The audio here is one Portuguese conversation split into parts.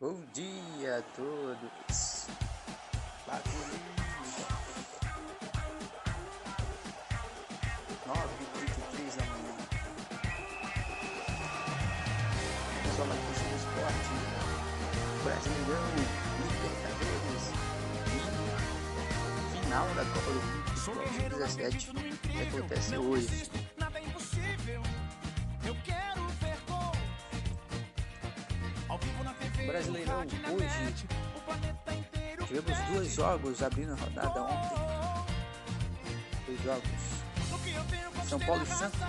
Bom dia a todos. Bagulho. 9h33 da manhã. Pessoal lá aqui sobre esporte. Brasileirão, Libertadores e final da Copa do Mundo de Futebol 2017 que acontece hoje. Brasileirão, hoje, o Tivemos dois jogos abrindo a rodada ontem. Dois jogos. São Paulo e a. Santos.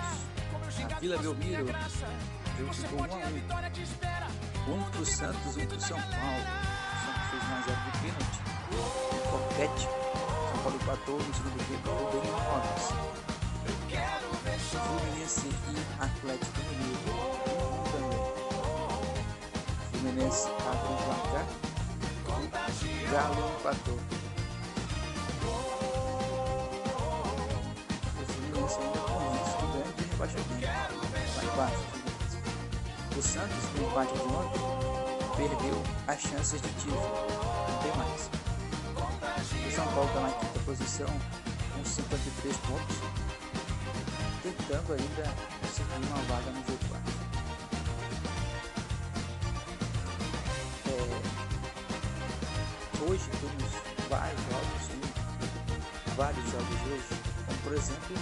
Na Vila Belmiro. O jogo 1 pode, a a 1. vitória te espera. Um pro Santos, um pro São Paulo. O Santos fez 1x0 de pênalti. Corpete. São Paulo empatou no segundo tempo. O Rodas. Quero ver show. Fluminense e Atlético Mineiro. 1 também. Fluminense abriu o placar. Galo empatou. O Fluminense ainda com risco grande de rebaixamento. Lá embaixo. O Santos, com o empate de ontem, perdeu as chances de título. Não tem mais. O São Paulo está na quinta posição, com 53 pontos, tentando ainda conseguir uma vaga no G4. É, hoje temos vários jogos, né? vários jogos hoje, como por exemplo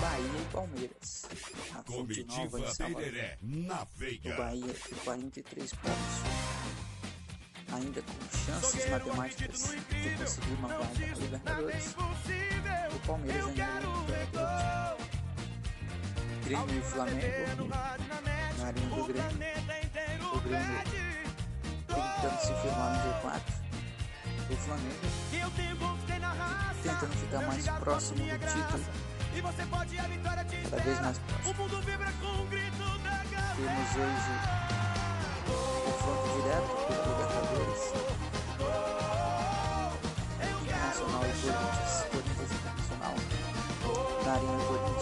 Bahia e Palmeiras. A Fonte Nova em Salvador. Na O Veiga. Bahia tem 43 pontos. Ainda com chances matemáticas de conseguir uma vaga na Libertadores. O Palmeiras ainda não. Grêmio e Flamengo na Arena do Grêmio. O Grêmio tentando se firmar no G4. O Flamengo tentando ficar mais próximo do título. E Cada vez mais próximo. O o. Temos hoje confronto direto pela Libertadores. Internacional e Corinthians. Corinthians Internacional. Na Arena Corinthians. Corinthians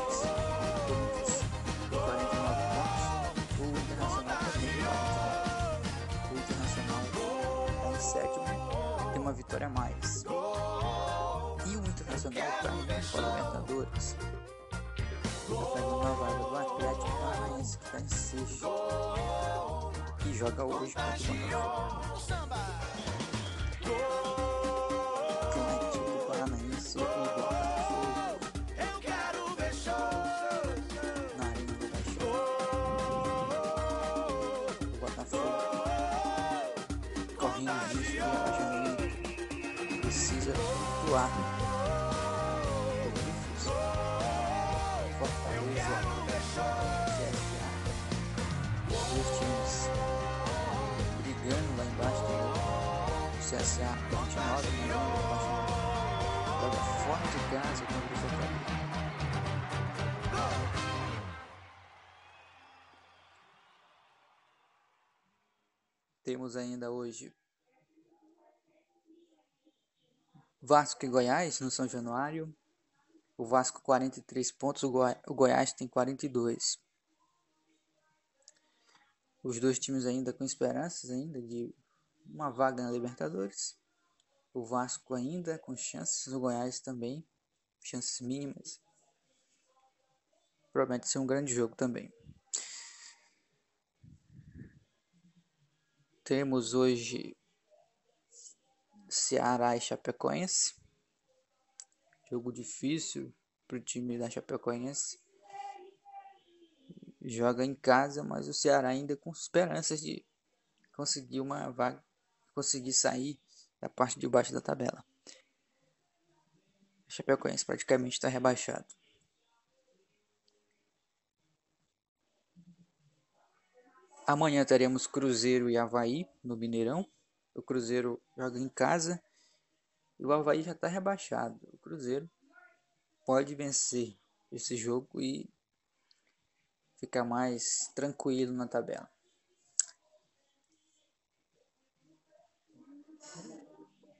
Está vaga do Atlético Paranaense que está em sexto. E joga hoje contra o Botafogo. Atlético Paranaense e Botafogo ver show. na Arena do Baixão. O Botafogo correndo risco de rebaixamento. Precisa pontuar. Fora de casa contra o Fortaleza. Temos ainda hoje Vasco e Goiás no São Januário. O Vasco 43 pontos, o, Goi- o Goiás tem 42. Os dois times ainda com esperanças ainda de uma vaga na Libertadores. O Vasco ainda com chances, o Goiás também, chances mínimas. Promete ser um grande jogo também. Temos hoje Ceará e Chapecoense. Jogo difícil para o time da Chapecoense. Joga em casa, mas o Ceará ainda com esperanças de conseguir uma vaga, conseguir sair da parte de baixo da tabela. O Chapecoense praticamente está rebaixado. Amanhã teremos Cruzeiro e Havaí no Mineirão. O Cruzeiro joga em casa e o Havaí já está rebaixado. O Cruzeiro pode vencer esse jogo e ficar mais tranquilo na tabela.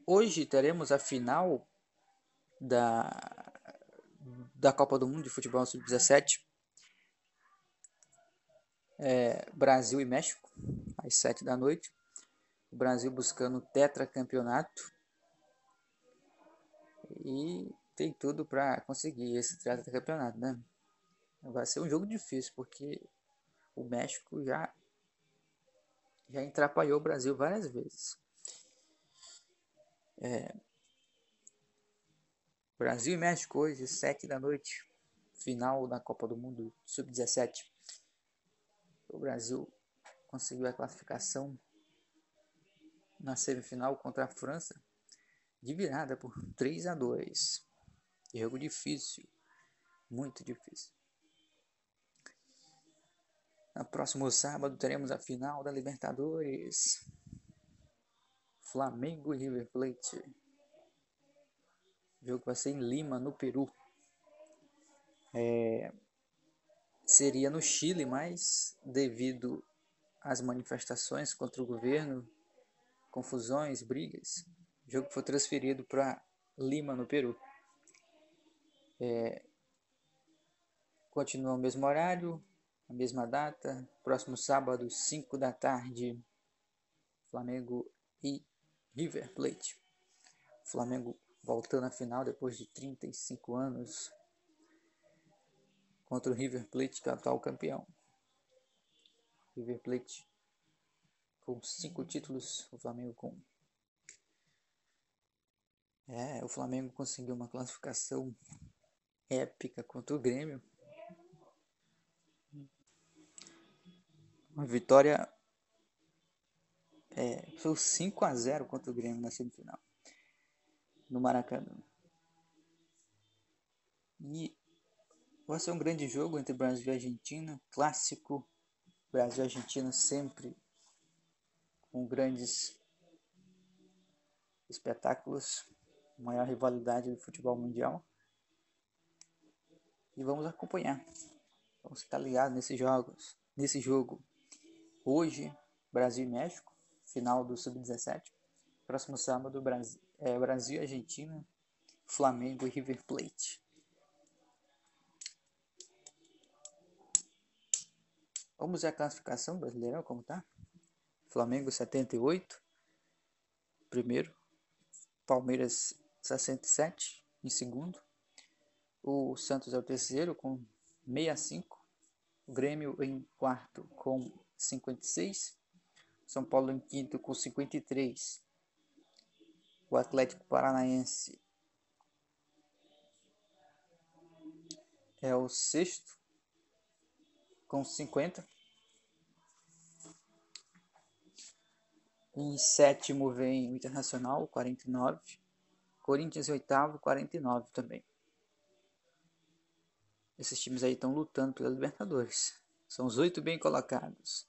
Hoje teremos a final da, da Copa do Mundo de Futebol Sub-17. É, Brasil e México, às 7 da noite. O Brasil buscando o tetracampeonato. E tem tudo para conseguir esse tetracampeonato, né? Vai ser um jogo difícil, porque o México já já atrapalhou o Brasil várias vezes. É, Brasil e México hoje, 7 da noite, final da Copa do Mundo Sub-17. O Brasil conseguiu a classificação na semifinal contra a França de virada por 3 a 2. Jogo difícil, muito difícil. No próximo sábado teremos a final da Libertadores. Flamengo e River Plate. O jogo vai ser em Lima, no Peru. É, seria no Chile, mas devido às manifestações contra o governo, confusões, brigas, o jogo foi transferido para Lima, no Peru. É, continua o mesmo horário, a mesma data, próximo sábado, 5 da tarde, Flamengo e River Plate. Flamengo voltando à final depois de 35 anos contra o River Plate, que é o atual campeão. River Plate com cinco títulos, o Flamengo com. É, o Flamengo conseguiu uma classificação épica contra o Grêmio. Uma vitória é, foi 5 a 0 contra o Grêmio na semifinal no Maracanã. E vai ser um grande jogo entre Brasil e Argentina, clássico. Brasil e Argentina sempre com grandes espetáculos, maior rivalidade do futebol mundial. E vamos acompanhar. Vamos ficar ligados nesses jogos, nesse jogo. Hoje, Brasil e México, final do Sub-17. Próximo sábado, Brasil, é, Brasil e Argentina, Flamengo e River Plate. Vamos ver a classificação brasileira como tá? Flamengo 78, primeiro. Palmeiras 67 em segundo. O Santos é o terceiro com 65. O Grêmio em quarto com 56. São Paulo em quinto com 53. O Atlético Paranaense é o sexto com 50. Em sétimo vem o Internacional, 49. Corinthians em oitavo, 49 também. Esses times aí estão lutando pela Libertadores. São os oito bem colocados.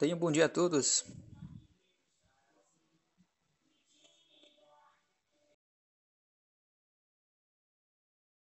Tenham um bom dia a todos.